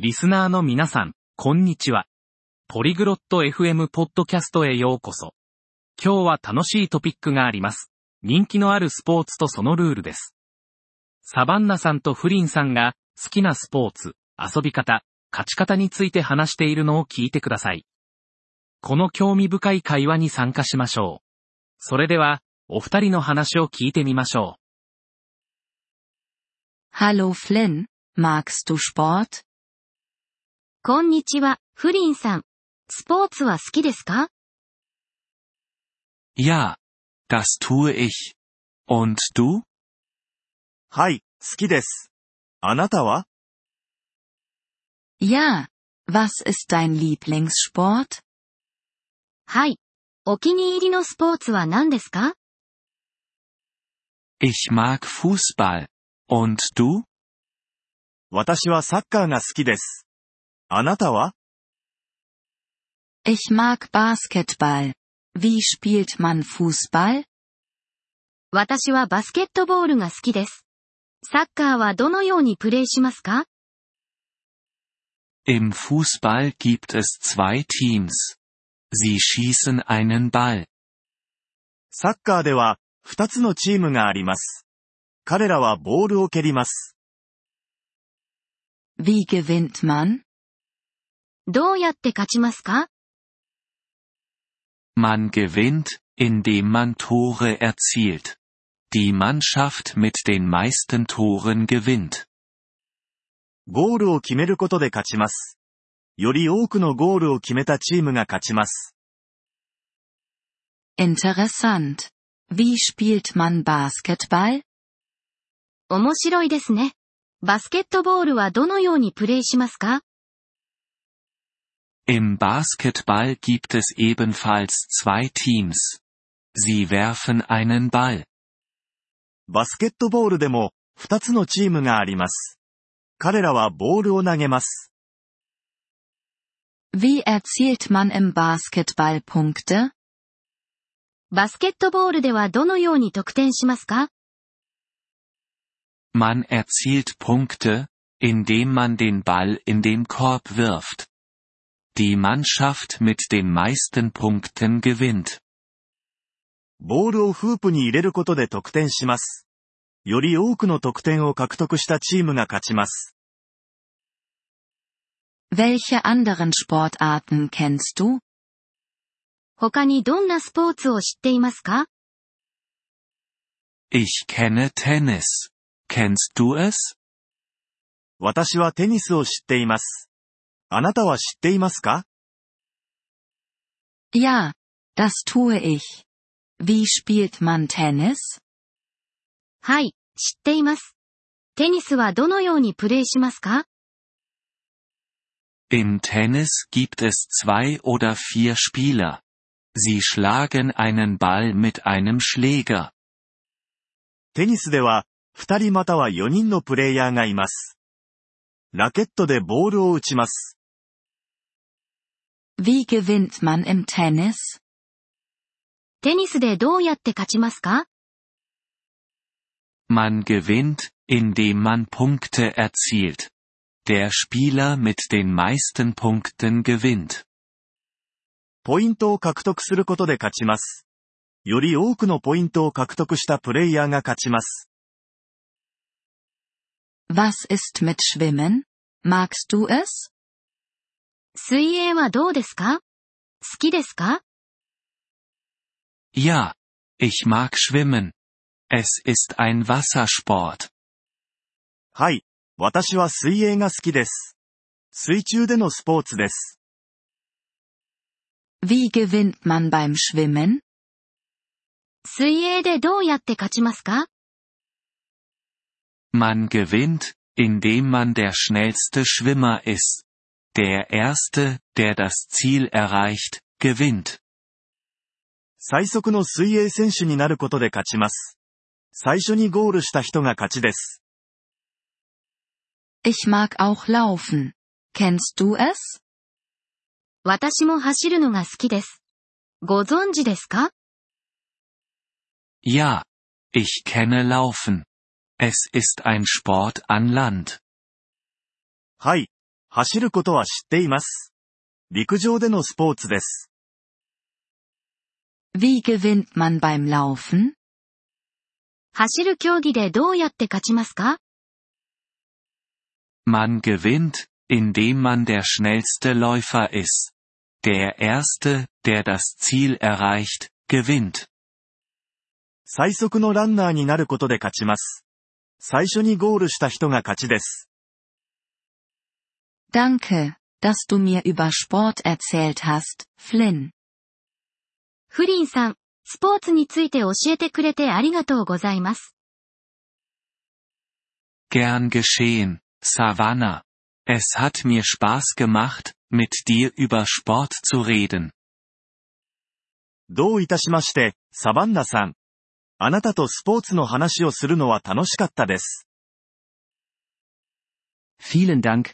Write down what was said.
リスナーの皆さん、こんにちは。ポリグロット FM ポッドキャストへようこそ。今日は楽しいトピックがあります。人気のあるスポーツとそのルールです。サバンナさんとフリンさんが好きなスポーツ、遊び方、勝ち方について話しているのを聞いてください。この興味深い会話に参加しましょう。それでは、お二人の話を聞いてみましょう Hallo Flynn, magst du Sport? こんにちは、フリンさん。スポーツは好きですか Ja, das tue ich. Und du? はい、好きです。あなたは Ja. Was ist dein Lieblingssport? はい。お気に入りのスポーツは何ですか Ich mag Fußball. Und du? 私はサッカーが好きです。あなたは Ich mag Basketball. Wie spielt man Fußball? 私はバスケットボールが好きです。サッカーはどのようにプレイしますか Im Fußball gibt es zwei Teams. Sie schießen einen Ball. サッカーでは、二つのチームがあります。彼らはボールを蹴ります。 Wie gewinnt man? どうやって勝ちますか Man gewinnt, indem man Tore erzielt. Die Mannschaft mit den meisten Toren gewinnt. ゴールを決めることで勝ちます。より多くのゴールを決めたチームが勝ちます。Interessant. Wie spielt man Basketball? 面白いですね。バスケットボールはどのようにプレイしますか Im Basketball gibt es ebenfalls zwei Teams. Sie werfen einen Ball. バスケットボールでも、二つのチームがあります。彼らはボールを投げます。 Wie erzielt man im Basketball Punkte? バスケットボールではどのように得点しますか Man erzielt Punkte, indem man den Ball in den Korb wirft. Die Mannschaft mit den meisten Punkten gewinnt. ボールをフープに入れることで得点します。より多くの得点を獲得したチームが勝ちます。 Welche anderen Sportarten kennst du? 他にどんなスポーツを知っていますか Ich kenne Tennis. Kennst du es? 私はテニスを知っています。 あなたは知っていますか Ja, das tue ich. Wie spielt man Tennis? はい、知っています。テニスはどのようにプレイしますか Im Tennis gibt es zwei oder vier Spieler. Sie schlagen einen Ball mit einem Schläger. テニスでは、二人または四人のプレイヤーがいます。ラケットでボールを打ちます。Wie gewinnt man im Tennis? テニスでどうやって勝ちますか Man gewinnt, indem man Punkte erzielt. Der Spieler mit den meisten Punkten gewinnt. ポイントを獲得することで勝ちます。より多くのポイントを獲得したプレイヤーが勝ちます。 Was ist mit Schwimmen? Magst du es? 水泳はどうですか好きですか Ja, ich mag schwimmen. Es ist ein Wassersport. はい、私は水泳が好きです。水中でのスポーツです。 Wie gewinnt man beim Schwimmen? 水泳でどうやって勝ちますか Man gewinnt, indem man der schnellste Schwimmer ist. Der Erste, der das Ziel erreicht, gewinnt. 最速の水泳選手になることで勝ちます。最初にゴールした人が勝ちです。 Ich mag auch laufen. Kennst du es? 私も走るのが好きです。ご存知ですか Ja, ich kenne Laufen. Es ist ein Sport an Land. はい、 走ることは知っています。陸上でのスポーツです。Wie gewinnt man beim Laufen? 走る競技でどうやって勝ちますか Man gewinnt, indem man der schnellste Läufer ist. Der Erste, der das Ziel erreicht, gewinnt. 最速のランナーになることで勝ちます。最初にゴールした人が勝ちです。Danke, dass du mir über Sport erzählt hast, Flynn. フリンさん、スポーツについて教えてくれてありがとうございます。 Gern geschehen, Savannah. Es hat mir Spaß gemacht, mit dir über Sport zu reden. どういたしまして、サバンナさん。あなたとスポーツの話をするのは楽しかったです。 Vielen Dank,